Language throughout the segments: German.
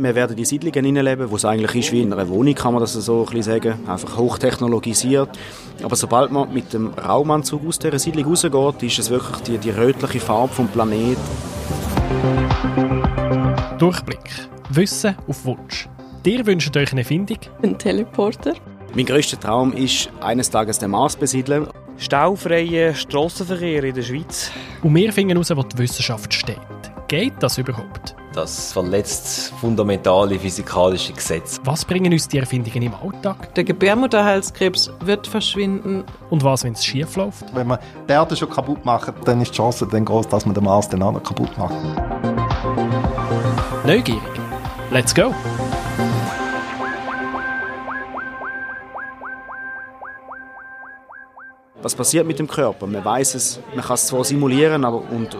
Wir werden die Siedlungen hineinleben, wo es eigentlich ist wie in einer Wohnung, kann man das so ein bisschen sagen. Einfach hochtechnologisiert. Aber sobald man mit dem Raumanzug aus dieser Siedlung rausgeht, ist es wirklich die, die rötliche Farbe vom Planeten. Durchblick. Wissen auf Wunsch. Dir wünscht euch eine Erfindung? Ein Teleporter. Mein grösster Traum ist, eines Tages den Mars besiedeln. Staufreien Strassenverkehr in der Schweiz. Und wir finden heraus, wo die Wissenschaft steht. Geht das überhaupt? Das verletzt fundamentale physikalische Gesetze. Was bringen uns die Erfindungen im Alltag? Der Gebärmutterhalskrebs wird verschwinden. Und was, wenn es schief läuft? Wenn man die Erde schon kaputt macht, dann ist die Chance dann groß, dass man den Mars dann auch noch kaputt macht. Neugierig. Let's go! Was passiert mit dem Körper? Man weiß es, man kann es zwar simulieren, aber und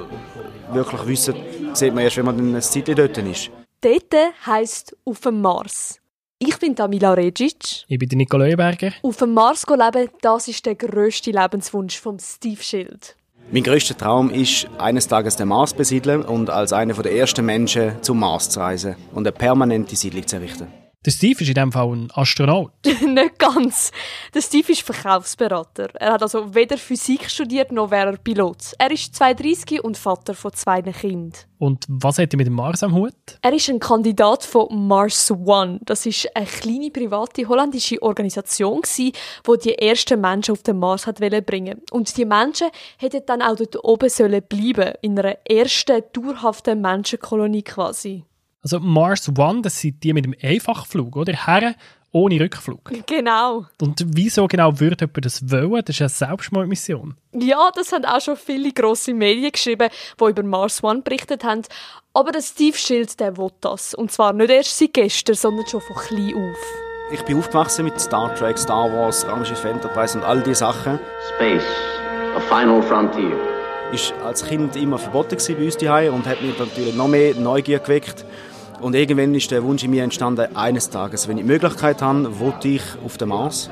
wirklich wissen, sieht man erst, wenn man ein Zeit dort ist. Dort heisst auf dem Mars. Ich bin Tamila Regic. Ich bin Nico Leuenberger. Auf dem Mars leben, das ist der grösste Lebenswunsch von Steve Schild. Mein grösster Traum ist, eines Tages den Mars besiedeln und als einer der ersten Menschen zum Mars zu reisen und eine permanente Siedlung zu errichten. Der Steve ist in diesem Fall ein Astronaut. Nicht ganz. Der Steve ist Verkaufsberater. Er hat also weder Physik studiert noch wäre er Pilot. Er ist 32 und Vater von zwei Kindern. Und was hat er mit dem Mars am Hut? Er ist ein Kandidat von Mars One. Das ist eine kleine private holländische Organisation die die ersten Menschen auf den Mars hat bringen. Und die Menschen hätten dann auch dort oben sollen bleiben in einer ersten dauerhaften Menschenkolonie quasi. Also Mars One, das sind die mit dem Einfachflug, oder? Herren ohne Rückflug. Genau. Und wieso genau würde jemand das wollen? Das ist eine Selbstmordmission. Ja, das haben auch schon viele grosse Medien geschrieben, die über Mars One berichtet haben. Aber der Steve Schild, der will das. Und zwar nicht erst seit gestern, sondern schon von klein auf. Ich bin aufgewachsen mit Star Trek, Star Wars, Raumschiff Enterprise und all diese Sachen. Space, a final frontier. Ist als Kind immer verboten bei uns daheim und hat mich natürlich noch mehr Neugier geweckt. Und irgendwann ist der Wunsch in mir entstanden, eines Tages, wenn ich die Möglichkeit habe, wollte ich auf den Mars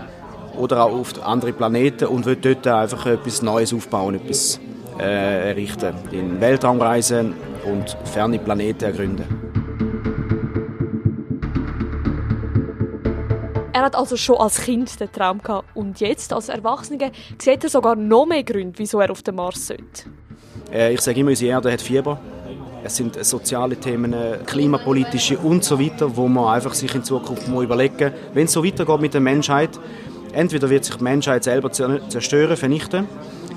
oder auch auf andere Planeten und will dort einfach etwas Neues aufbauen, etwas äh, errichten, in Weltraum reisen und ferne Planeten ergründen. Er hat also schon als Kind den Traum gehabt und jetzt als Erwachsener sieht er sogar noch mehr Gründe, wieso er auf den Mars sollte. Äh, ich sage immer, unsere Erde hat Fieber. Es sind soziale Themen, klimapolitische und so weiter, wo man einfach sich in Zukunft mal überlegen, wenn es so weitergeht mit der Menschheit, entweder wird sich die Menschheit selber zerstören, vernichten,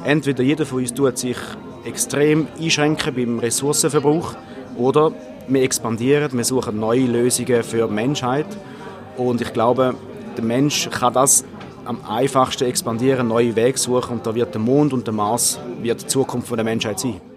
entweder jeder von uns tut sich extrem einschränken beim Ressourcenverbrauch oder wir expandieren, wir suchen neue Lösungen für die Menschheit und ich glaube, der Mensch kann das am einfachsten expandieren, neue Wege suchen und da wird der Mond und der Mars wird die Zukunft der Menschheit sein.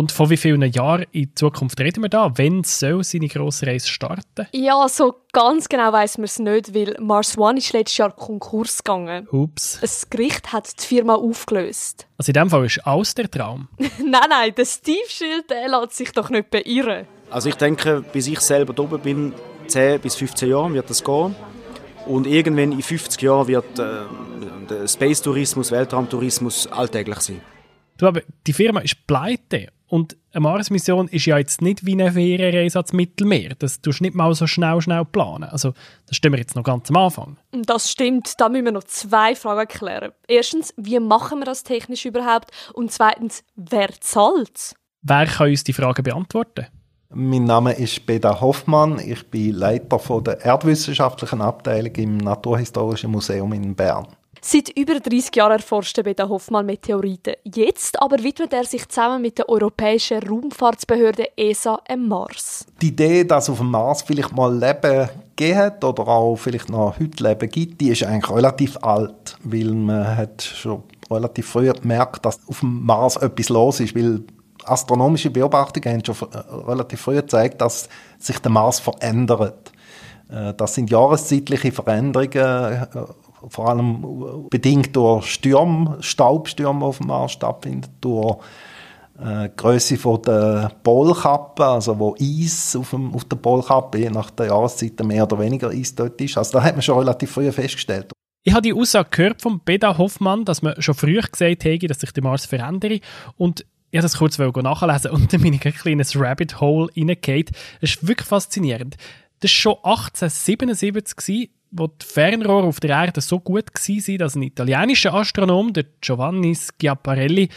Und von wie vielen Jahren in Zukunft reden wir da? Wann soll seine grosse Reise starten? Ja, so ganz genau weiß man es nicht, weil Mars One ist letztes Jahr Konkurs gegangen. Ups. Das Gericht hat die Firma aufgelöst. Also in dem Fall ist alles der Traum. nein, nein, der Steve Schild, der lässt sich doch nicht beirren. Also ich denke, bis ich selber da oben bin, 10 bis 15 Jahre wird das gehen. Und irgendwann in 50 Jahren wird äh, der Space-Tourismus, Weltraumtourismus alltäglich sein. Du, aber die Firma ist pleite und eine Mars-Mission ist ja jetzt nicht wie eine Ferienreise ans Mittelmeer. Das tust du nicht mal so schnell, schnell planen. Also, das stehen wir jetzt noch ganz am Anfang. Das stimmt. Da müssen wir noch zwei Fragen klären. Erstens, wie machen wir das technisch überhaupt? Und zweitens, wer zahlt Wer kann uns die Frage beantworten? Mein Name ist Beda Hoffmann. Ich bin Leiter von der erdwissenschaftlichen Abteilung im Naturhistorischen Museum in Bern. Seit über 30 Jahren erforscht Beda Hoffmann Meteoriten. Jetzt aber widmet er sich zusammen mit der Europäischen Raumfahrtsbehörde ESA am Mars. Die Idee, dass auf dem Mars vielleicht mal Leben gegeben oder auch vielleicht noch heute Leben gibt, die ist eigentlich relativ alt, weil man hat schon relativ früh gemerkt, dass auf dem Mars etwas los ist, weil astronomische Beobachtungen haben schon äh, relativ früh gezeigt, dass sich der Mars verändert. Äh, das sind jahreszeitliche Veränderungen äh, vor allem bedingt durch Stürme, Staubstürme auf dem Mars stattfinden, durch äh, Größe von der Polkappe, also wo Eis auf, dem, auf der Polkappe je nach der Jahreszeit mehr oder weniger Eis dort ist. Also da hat man schon relativ früh festgestellt. Ich habe die Aussage gehört von Beda Hoffmann, dass man schon früh gesagt habe, dass sich der Mars verändere. Und ich habe das kurz nachlesen und dann bin ich ein kleines Rabbit Hole reingehauen. Es ist wirklich faszinierend. Das war schon 1877, wo die Fernrohre auf der Erde so gut waren, dass ein italienischer Astronom, der Giovanni Schiaparelli,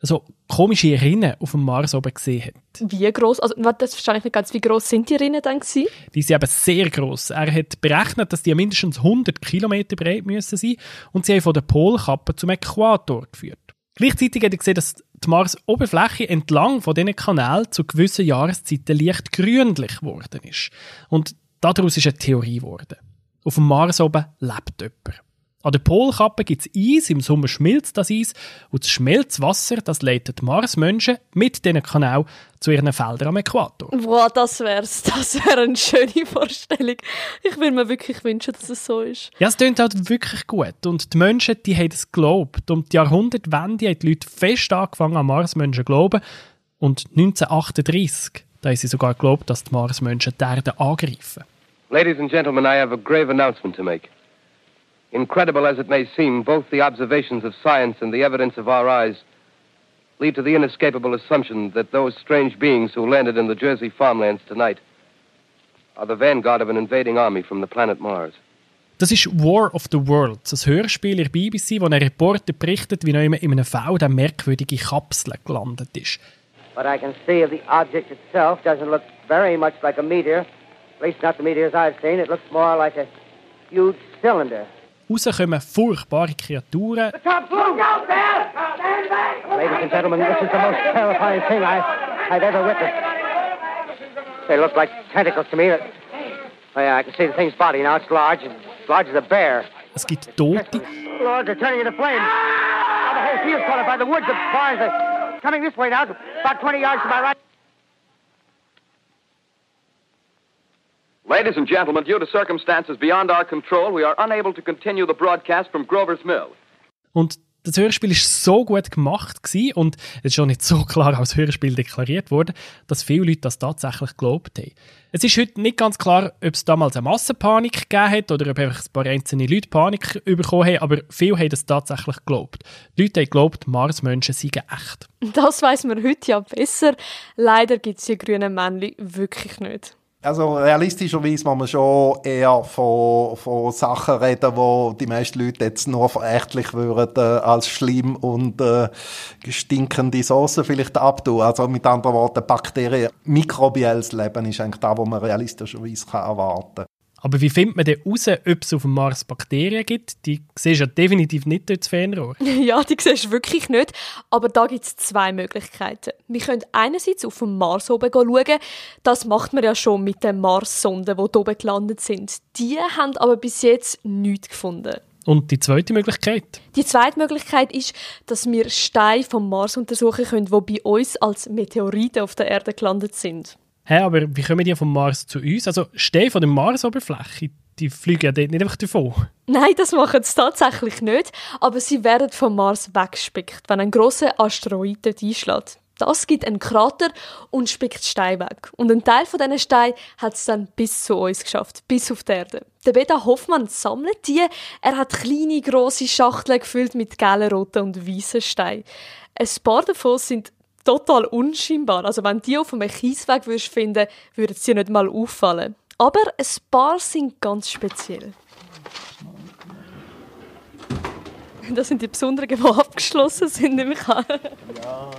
so komische Rinnen auf dem Mars oben gesehen hat. Wie groß? Also, das verstehe ich nicht ganz. Wie groß sind die Rinnen dann gewesen? Die sind eben sehr groß. Er hat berechnet, dass die mindestens 100 Kilometer breit müssen sein und sie haben von der Polkappe zum Äquator geführt. Gleichzeitig hat er gesehen, dass die Mars-Oberfläche entlang von diesen Kanälen zu gewissen Jahreszeiten leicht grünlich geworden ist. Und daraus ist eine Theorie geworden. Auf dem Mars oben lebt jemand. An der Polkappe gibt es Eis, im Sommer schmilzt das Eis und das Schmelzwasser, das leitet Marsmenschen mit diesen Kanälen zu ihren Feldern am Äquator. Wow, das wär's. Das wäre eine schöne Vorstellung. Ich würde mir wirklich wünschen, dass es so ist. Ja, es klingt halt wirklich gut. Und die Menschen, die haben es geglaubt. Um die Jahrhundertwende haben die Leute fest angefangen, an Marsmenschen zu glauben. Und 1938, da haben sie sogar geglaubt, dass die Marsmenschen die Erde angreifen. Ladies and gentlemen, I have a grave announcement to make. Incredible as it may seem, both the observations of science and the evidence of our eyes lead to the inescapable assumption that those strange beings who landed in the Jersey farmlands tonight are the vanguard of an invading army from the planet Mars. Das ist War of the Worlds, ein Hörspiel der BBC, wo ein Reporter berichtet, wie er in einem Feld eine merkwürdige Kapsel gelandet ist. What I can see of the object itself doesn't look very much like a meteor. At least not the meteors I've seen. It looks more like a huge cylinder. Raus kommen furchtbare Kreaturen. The top blew out there. Ladies and gentlemen, this is the most terrifying thing I, I've ever witnessed. They look like tentacles to me. Oh yeah, I can see the thing's body now. It's large, as large as a bear. Es gibt Tote. Lord, they're turning into flames. Now the whole field's caught up by the woods. The barns are coming this way now, about 20 yards to my right. Ladies and gentlemen, due to circumstances beyond our control, we are unable to continue the broadcast from Grover's Mill. Und das Hörspiel ist so gut gemacht gewesen, und es ist schon nicht so klar als Hörspiel deklariert worden, dass viele Leute das tatsächlich geglaubt haben. Es ist heute nicht ganz klar, ob es damals eine Massenpanik gegeben hat oder ob einfach ein paar einzelne Leute Panik bekommen haben, aber viele haben das tatsächlich geglaubt. Die Leute haben geglaubt, Marsmenschen seien echt. Das weiß man heute ja besser. Leider gibt es die grünen Männchen wirklich nicht. Also realistischerweise muss man schon eher von, von Sachen reden, wo die meisten Leute jetzt nur verächtlich würden äh, als schlimm und äh, stinkende Soße vielleicht abtun. Also mit anderen Worten, Bakterien, mikrobielles Leben ist eigentlich das, was man realistischerweise kann erwarten kann. Aber wie findet man denn heraus, ob es auf dem Mars Bakterien gibt? Die siehst du ja definitiv nicht durch das Fernrohr. ja, die siehst du wirklich nicht. Aber da gibt es zwei Möglichkeiten. Wir können einerseits auf dem Mars oben schauen. Das macht man ja schon mit den Mars-Sonden, die hier oben gelandet sind. Die haben aber bis jetzt nichts gefunden. Und die zweite Möglichkeit? Die zweite Möglichkeit ist, dass wir Steine vom Mars untersuchen können, die bei uns als Meteoriten auf der Erde gelandet sind. Hä, aber wie kommen die vom Mars zu uns? Also Steine von der Marsoberfläche, die fliegen ja dort nicht einfach davon. Nein, das machen sie tatsächlich nicht, aber sie werden vom Mars weggespickt, wenn ein großer Asteroid dort einschlägt. Das gibt einen Krater und spickt Steine weg. Und ein Teil von diesen Steinen hat es dann bis zu uns geschafft, bis auf die Erde. Der Beta Hoffmann sammelt die. Er hat kleine, grosse Schachteln gefüllt mit gelben, roten und weißen Steinen. Ein paar davon sind total unscheinbar. Also wenn die auf einem Kiesweg würdest finden, würden sie nicht mal auffallen. Aber ein paar sind ganz speziell. Das sind die besonderen, die abgeschlossen sind, nehme. Ja,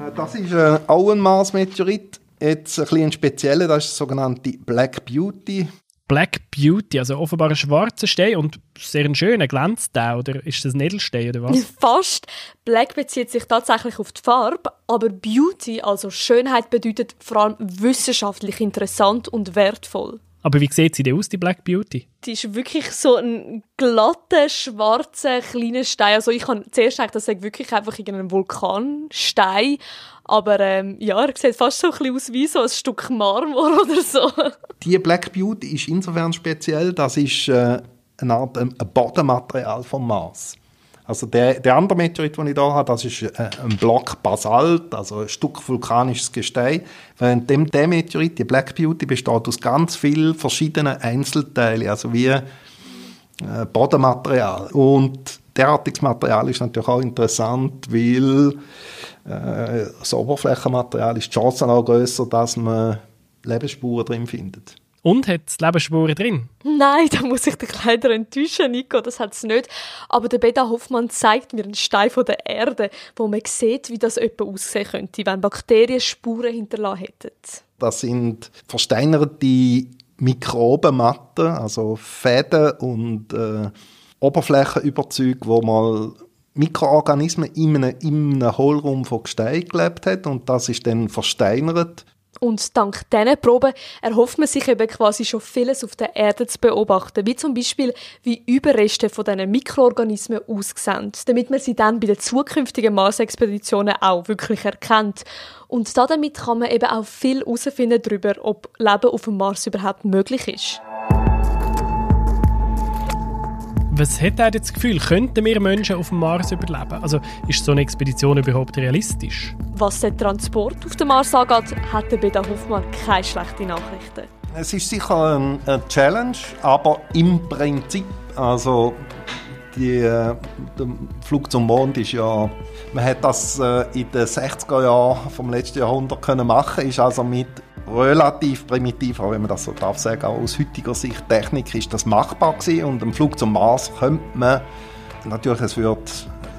hat Das ist äh, auch ein Mars-Meteorit. Jetzt ein bisschen spezieller, das ist die sogenannte Black Beauty. Black Beauty, also offenbar ein schwarzer Stein und sehr ein schöner, glänzt der, oder ist das ein Edelstein oder was? Fast. Black bezieht sich tatsächlich auf die Farbe, aber Beauty, also Schönheit, bedeutet vor allem wissenschaftlich interessant und wertvoll. Aber wie sieht sie denn aus, die Black Beauty? Die ist wirklich so ein glatter, schwarzer, kleiner Stein. Also ich habe zuerst gedacht, das sei wirklich einfach irgendein Vulkanstein. Aber ähm, ja, er sieht fast so ein bisschen aus wie so ein Stück Marmor oder so. Die Black Beauty ist insofern speziell, das ist äh, eine Art ein Bodenmaterial vom Mars. Also der, der andere Meteorit, den ich hier habe, das ist äh, ein Block Basalt, also ein Stück vulkanisches Gestein. Während dem, der Meteorit, die Black Beauty, besteht aus ganz vielen verschiedenen Einzelteilen, also wie äh, Bodenmaterial. Und derartiges Material ist natürlich auch interessant, weil äh, das Oberflächenmaterial ist die Chance auch grösser, dass man Lebensspuren drin findet. Und hat es Lebensspuren drin? Nein, da muss ich dich leider enttäuschen, Nico, das hat es nicht. Aber der Beda Hoffmann zeigt mir einen Stein von der Erde, wo man sieht, wie das etwa aussehen könnte, wenn Bakterien Spuren hinterlassen hätten. Das sind versteinerte Mikrobenmatten, also Fäden und äh, Oberflächenüberzüge, wo mal Mikroorganismen in einem, in einem Hohlraum von Gestein gelebt hat und das ist dann versteinert. Und dank diesen Proben erhofft man sich eben quasi schon vieles auf der Erde zu beobachten, wie zum Beispiel, wie Überreste von diesen Mikroorganismen aussehen, damit man sie dann bei den zukünftigen Mars-Expeditionen auch wirklich erkennt. Und damit kann man eben auch viel herausfinden darüber, ob Leben auf dem Mars überhaupt möglich ist. Was hat er das Gefühl, könnten wir Menschen auf dem Mars überleben? Also ist so eine Expedition überhaupt realistisch? Was den Transport auf dem Mars angeht, hat der Beda Hoffmann keine schlechten Nachrichten. Es ist sicher eine Challenge, aber im Prinzip, also die, äh, der Flug zum Mond ist ja, man hat das äh, in den 60er Jahren vom letzten Jahrhundert können machen, ist also mit relativ primitiv, auch wenn man das so darf sagen, auch aus heutiger Sicht Technik ist das machbar gewesen und im Flug zum Mars könnte man, natürlich es wird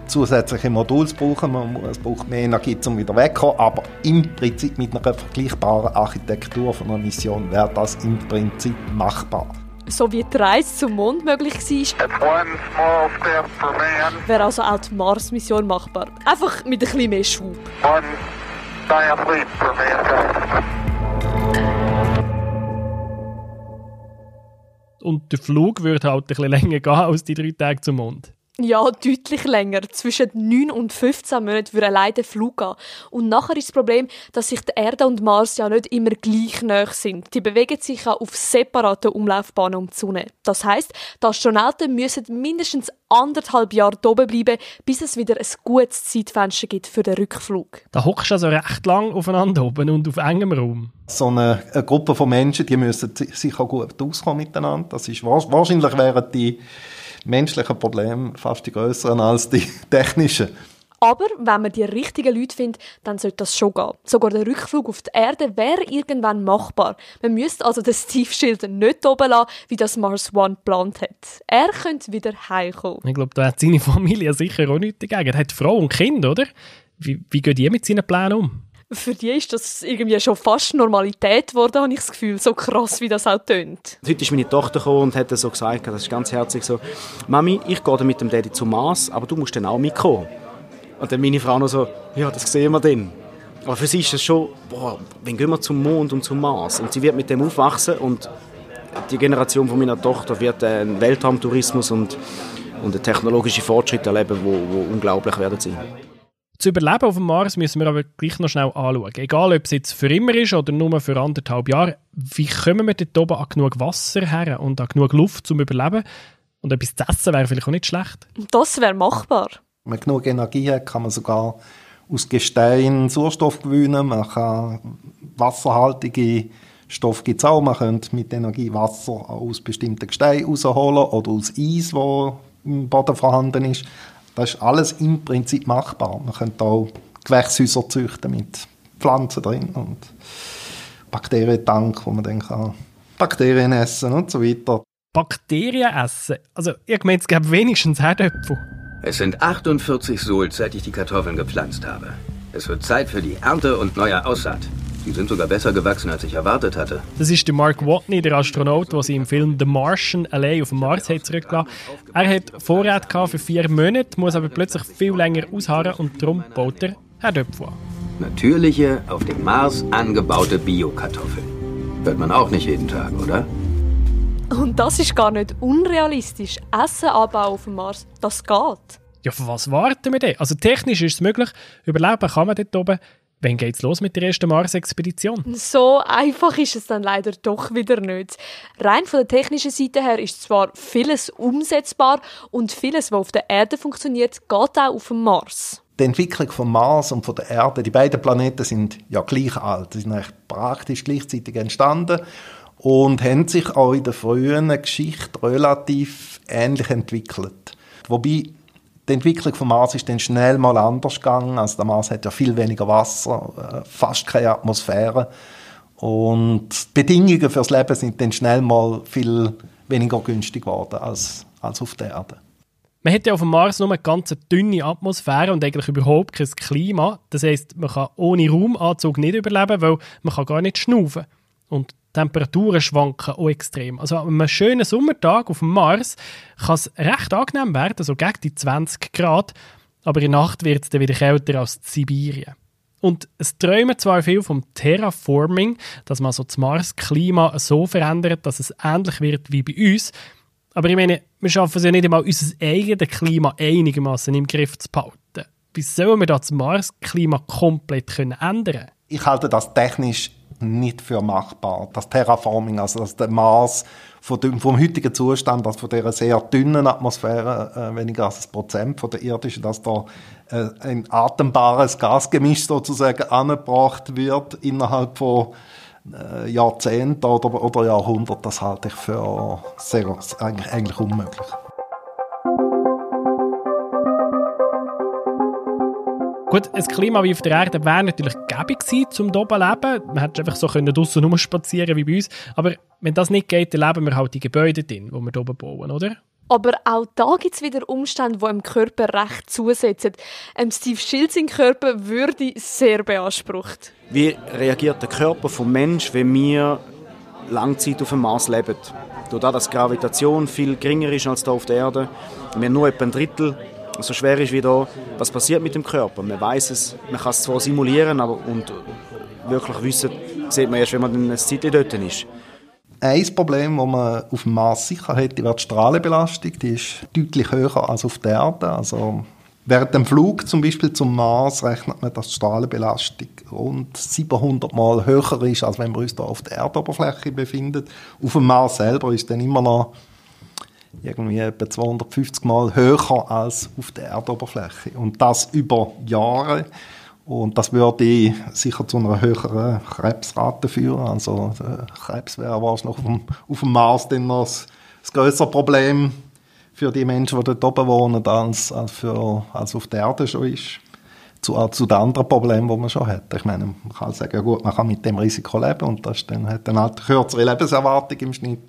zusätzliche Moduls brauchen, man, es braucht mehr Energie, um wieder wegzukommen, aber im Prinzip mit einer vergleichbaren Architektur von einer Mission wäre das im Prinzip machbar. So wie die Reise zum Mond möglich war, wäre also auch die Mars-Mission machbar. Einfach mit ein bisschen mehr Schub. One giant leap for mankind. Und der Flug würde halt ein bisschen länger gehen als die drei Tage zum Mond. Ja, deutlich länger. Zwischen 9 und 15 Monaten würde allein der Flug gehen. Und nachher ist das Problem, dass sich die Erde und Mars ja nicht immer gleich nah sind. Die bewegen sich ja auf separaten Umlaufbahnen um die Sonne. Das heißt, die Astronauten müssen mindestens anderthalb Jahre oben bleiben, bis es wieder ein gutes Zeitfenster gibt für den Rückflug. Da hockst du also recht lang aufeinander oben und auf engem Raum. So eine, eine Gruppe von Menschen, die müssen sicher gut auskommen miteinander. Das ist wahrscheinlich wären die menschlichen Probleme fast die größeren als die technischen. Aber wenn man die richtigen Leute findet, dann sollte das schon gehen. Sogar der Rückflug auf die Erde wäre irgendwann machbar. Man müsste also den Steve Schild nicht oben lassen, wie das Mars One geplant hat. Er könnte wieder heimkommen. Ich glaube, da hat seine Familie sicher auch nichts dagegen. Er hat Frau und Kind, oder? Wie, wie gehen die mit seinen Plänen um? Für die ist das irgendwie schon fast Normalität geworden, habe ich das Gefühl. So krass, wie das auch tönt. Heute ist meine Tochter gekommen und hat so gesagt, das ist ganz herzlich so, Mami, ich gehe mit dem Daddy zum Mars, aber du musst dann auch mitkommen. Und dann meine Frau noch so, ja, das sehen wir dann. Aber für sie ist es schon, boah, wann gehen wir zum Mond und zum Mars? Und sie wird mit dem aufwachsen und die Generation von meiner Tochter wird einen Weltraumtourismus und, und einen technologischen Fortschritt erleben, wo, wo unglaublich werden sein. Zu überleben auf dem Mars müssen wir aber gleich noch schnell anschauen. Egal, ob es jetzt für immer ist oder nur für anderthalb Jahre, wie kommen wir dort oben an genug Wasser her und an genug Luft zum Überleben? Und etwas zu essen wäre vielleicht auch nicht schlecht. Das wäre machbar. Wenn man genug Energie hat, kann man sogar aus Gestein Sauerstoff gewinnen. Man kann wasserhaltige Stoffe gibt es auch. Man könnte mit Energie Wasser aus bestimmten Gesteinen rausholen oder aus Eis, wo im Boden vorhanden ist. Das ist alles im Prinzip machbar. Man könnte auch Gewächshäuser züchten mit Pflanzen drin und Bakterientank, wo man dann kann Bakterien essen und so weiter. Bakterien essen? Also, ich meine, es gäbe wenigstens Herdöpfel. Es sind 48 Sohl, seit ich die Kartoffeln gepflanzt habe. Es wird Zeit für die Ernte und neue Aussaat. Die sind sogar besser gewachsen, als ich erwartet hatte. Das ist der Mark Watney, der Astronaut, der sie im Film The Martian allein auf dem Mars hat zurückgelassen Er hat Vorrat für vier Monate, muss aber plötzlich viel länger ausharren und darum baut er Herdöpfel an. Natürliche, auf dem Mars angebaute Biokartoffeln. Hört man auch nicht jeden Tag, oder? Und das ist gar nicht unrealistisch. Essen anbauen auf dem Mars, das geht. Ja, für was warten wir denn? Also technisch ist es möglich, überleben kann man dort oben. Wann geht's los mit der ersten Mars-Expedition? So einfach ist es dann leider doch wieder nicht. Rein von der technischen Seite her ist zwar vieles umsetzbar und vieles, was auf der Erde funktioniert, geht auch auf dem Mars. Die Entwicklung von Mars und von der Erde, die beiden Planeten sind ja gleich alt. Sie sind eigentlich praktisch gleichzeitig entstanden und haben sich auch in der frühen Geschichte relativ ähnlich entwickelt. Wobei die Entwicklung vom Mars ist dann schnell mal anders gegangen. Also der Mars hat ja viel weniger Wasser, äh, fast keine Atmosphäre. Und die Bedingungen fürs Leben sind dann schnell mal viel weniger günstig geworden als, als auf der Erde. Man hat ja auf dem Mars nur eine ganz dünne Atmosphäre und eigentlich überhaupt kein Klima. Das heißt, man kann ohne Raumanzug nicht überleben, weil man kann gar nicht schnaufen. Und Temperaturen schwanken auch extrem. Also an einem schönen Sommertag auf dem Mars kann es recht angenehm werden, so gegen die 20 Grad, aber in der Nacht wird es dann wieder kälter als in Sibirien. Und es träumen zwar viel vom Terraforming, dass man so das Mars-Klima so verändert, dass es ähnlich wird wie bei uns. Aber ich meine, wir schaffen es ja nicht einmal, unser eigenes Klima einigermaßen im Griff zu behalten. Wie sollen wir das Mars-Klima komplett ändern können? Ich halte das technisch nicht für machbar. Das Terraforming, also dass der Mars vom heutigen Zustand, also von dieser sehr dünnen Atmosphäre, äh, weniger als ein Prozent von der irdischen, dass da äh, ein atembares Gasgemisch sozusagen angebracht wird innerhalb von äh, Jahrzehnten oder, oder Jahrhunderten, das halte ich für sehr, eigentlich, eigentlich unmöglich. Gut, ein Klima wie auf der Erde wäre natürlich gäbig gewesen, um hier zu leben. Man hätte einfach so draussen rumspazieren wie bei uns. Aber wenn das nicht geht, dann leben wir halt die Gebäude drin, die wir hier bauen, oder? Aber auch da gibt es wieder Umstände, die dem Körper recht zusetzen. Ähm, Steve Schilz im Körper würde sehr beansprucht. Wie reagiert der Körper vom Mensch, wenn wir lange Zeit auf dem Mars leben? Dadurch, dass die Gravitation viel geringer ist als hier auf der Erde, wir nur etwa ein Drittel so schwer ist wie da, was passiert mit dem Körper. Man weiß es, man kann es zwar simulieren, aber und wirklich wissen, sieht man erst, wenn man ein Zeit dort ist. Ein Problem, das man auf dem Mars sicher hat, wäre die Strahlenbelastung. Die ist deutlich höher als auf der Erde. Also während dem Flug zum Beispiel zum Mars rechnet man, dass die Strahlenbelastung rund 700 Mal höher ist, als wenn wir uns da auf der Erdoberfläche befinden. Auf dem Mars selber ist dann immer noch irgendwie etwa 250 Mal höher als auf der Erdoberfläche. Und das über Jahre. Und das würde sicher zu einer höheren Krebsrate führen. Also Krebs wäre wahrscheinlich auf dem, auf dem Mars dann noch das, das größere Problem für die Menschen, die dort oben wohnen, als, als, für, als auf der Erde schon ist. Zu, zu den anderen Problemen, die man schon hat. Ich meine, man kann sagen, ja gut, man kann mit dem Risiko leben und das dann hat dann halt eine kürzere Lebenserwartung im Schnitt.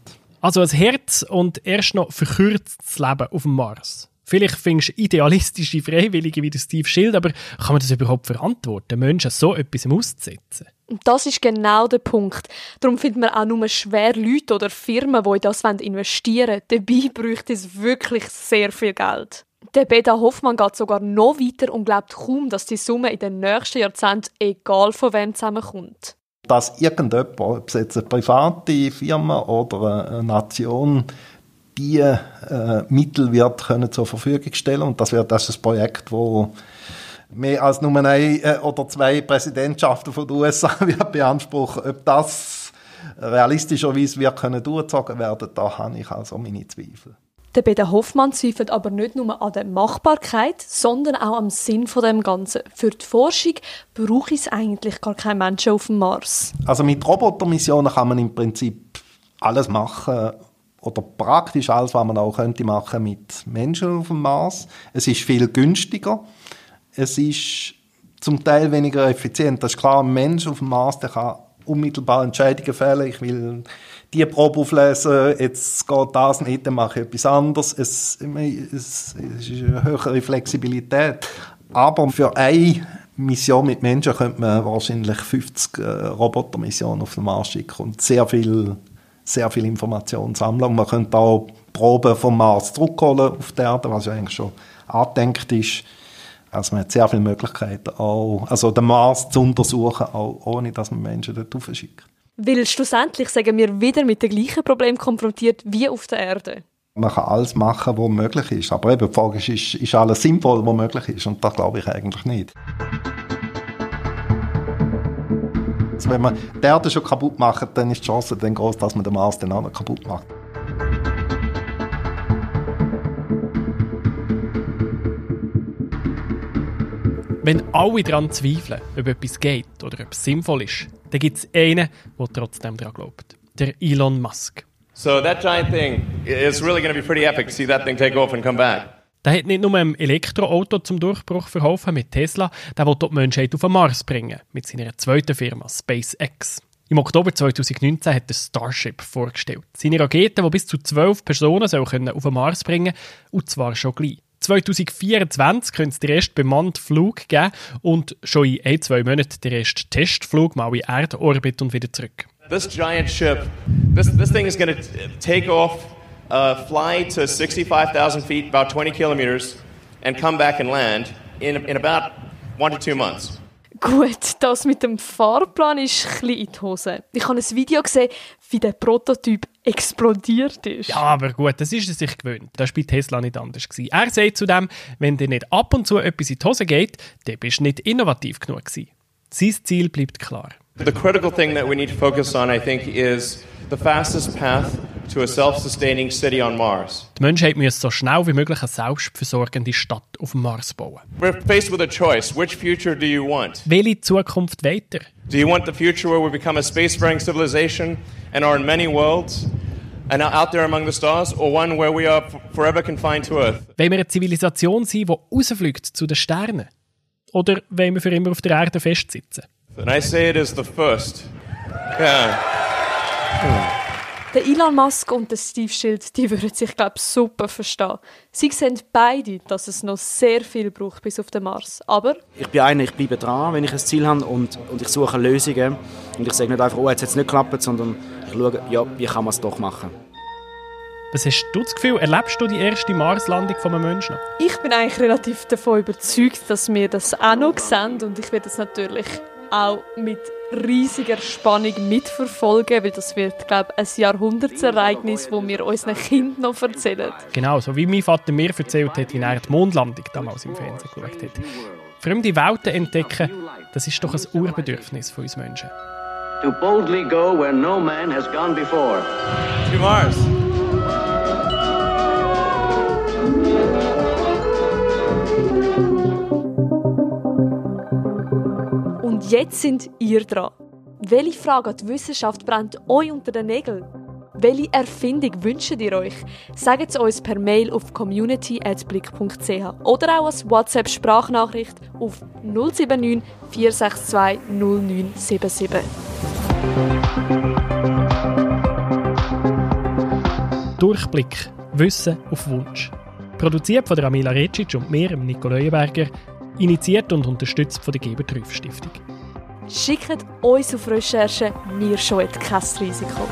Also ein Herz und erst noch verkürztes Leben auf dem Mars. Vielleicht findest du idealistische Freiwillige wie Steve Schild, aber kann man das überhaupt verantworten, Menschen so etwas auszusetzen? Das ist genau der Punkt. Darum findet man auch nur schwer Leute oder Firmen, die in das investieren wollen. Dabei bräuchte es wirklich sehr viel Geld. Der Beda Hoffmann geht sogar noch weiter und glaubt kaum, dass die Summe in den nächsten Jahrzehnten, egal von wem, zusammenkommt dass irgendjemand, ob es jetzt eine private Firma oder eine Nation, die äh, Mittel wird können zur Verfügung stellen und das wird das ein Projekt, wo mehr als nur eine äh, oder zwei Präsidentschaften von den USA wird beanspruchen. Ob das realistischerweise wird können durchgezogen werden, da habe ich also meine Zweifel. Der Peter Hoffmann zweifelt aber nicht nur an der Machbarkeit, sondern auch am Sinn von dem Ganzen. Für die Forschung braucht es eigentlich gar keine Menschen auf dem Mars. Also mit Robotermissionen kann man im Prinzip alles machen oder praktisch alles, was man auch könnte machen mit Menschen auf dem Mars. Es ist viel günstiger. Es ist zum Teil weniger effizient. Das ist klar, ein Mensch auf dem Mars, der kann unmittelbar Entscheidungen fällen. Ich will die Probe auflesen, jetzt geht das nicht, dann mache ich etwas anderes. Es, es, es ist eine höhere Flexibilität. Aber für eine Mission mit Menschen könnte man wahrscheinlich 50 äh, Robotermissionen auf den Mars schicken und sehr viel, sehr viel Information sammeln. Und man könnte auch Proben vom Mars zurückholen auf die Erde, was ja eigentlich schon angedenkt ist. Also man hat sehr viele Möglichkeiten, auch, also den Mars zu untersuchen, auch ohne dass man Menschen dort schickt. Weil schlussendlich sagen wir wieder mit dem gleichen Problem konfrontiert wie auf der Erde. Man kann alles machen, was möglich ist. Aber eben die Frage ist, ist, ist alles sinnvoll, was möglich ist? Und das glaube ich eigentlich nicht. Also wenn man die Erde schon kaputt macht, dann ist die Chance dann groß, dass man den Mars dann auch noch kaputt macht. Wenn alle daran zweifeln, ob etwas geht oder ob es sinnvoll ist, dann gibt es einen, der trotzdem daran glaubt. Der Elon Musk. So that giant thing is really going to be pretty epic to see that thing take off and come back. Der hat nicht nur ein Elektroauto zum Durchbruch verholfen mit Tesla, der will die Menschheit auf den Mars bringen, mit seiner zweiten Firma SpaceX. Im Oktober 2019 hat er Starship vorgestellt. Seine Rakete, die bis zu zwölf Personen soll können auf den Mars bringen und zwar schon gleich. 2024 könnte es den ersten bemannten Flug geben und schon in ein, zwei Monaten den ersten Testflug mal in Erdorbit und wieder zurück. This giant ship, this, this thing is going to take off uh, fly to 65,000 feet, about 20 kilometers, and come back and land in, in about one to two months. Gut, das mit dem Fahrplan ist ein bisschen in die Hose. Ich habe ein Video gesehen, wie der Prototyp explodiert ist. Ja, aber gut, das ist er sich gewöhnt. Das war bei Tesla nicht anders. Gewesen. Er sagt zudem, wenn dir nicht ab und zu etwas in die Hose geht, dann bist du nicht innovativ genug gewesen. Sein Ziel bleibt klar. The critical thing that we need to focus on, I think, is the fastest path to a self-sustaining city on Mars. Die Menschheit muss so schnell wie möglich eine selbstversorgende Stadt auf dem Mars bauen. We're faced with a choice. Which future do you want? Welche Zukunft weiter? Do you want the future where we become a spacefaring civilization and are in many worlds and out there among the stars, or one where we are forever confined to Earth? Wollen wir eine Zivilisation sein, die rausfliegt zu den Sternen? Oder wollen wir für immer auf der Erde festsitzen? And I say it is the first. Yeah. Der Elon Musk und der Steve Schild, die würden sich, glaube ich, super verstehen. Sie sehen beide, dass es noch sehr viel braucht bis auf den Mars. Aber... Ich bin einer, ich bleibe dran, wenn ich ein Ziel habe und, und ich suche Lösungen. Und ich sage nicht einfach, oh, jetzt hat es nicht geklappt, sondern ich schaue, ja, wie kann man es doch machen. Was hast du das Gefühl, erlebst du die erste Marslandung von einem Menschen? Ich bin eigentlich relativ davon überzeugt, dass wir das auch noch sehen und ich werde das natürlich auch mit riesiger Spannung mitverfolgen, weil das wird, glaube ich, ein Jahrhundertsereignis, das wir unseren Kindern noch erzählen. Genau, so wie mein Vater mir erzählt hat, wie er die Mondlandung damals im Fernsehen geschaut hat. Fremde Welten entdecken, das ist doch ein Urbedürfnis von uns Menschen. To boldly go where no man has gone before. To Mars. Jetzt sind ihr dran. Welche Frage an die Wissenschaft brennt euch unter den Nägeln? Welche Erfindung wünscht ihr euch? Sagt es uns per Mail auf community.blick.ch oder auch als WhatsApp-Sprachnachricht auf 079 462 0977. Durchblick. Wissen auf Wunsch. Produziert von der Amila Recic und mir, Nico Leuenberger. Initiiert und unterstützt von der Geber Trüff Stiftung. Schickt uns auf Recherche, wir scheuen kein Risiko.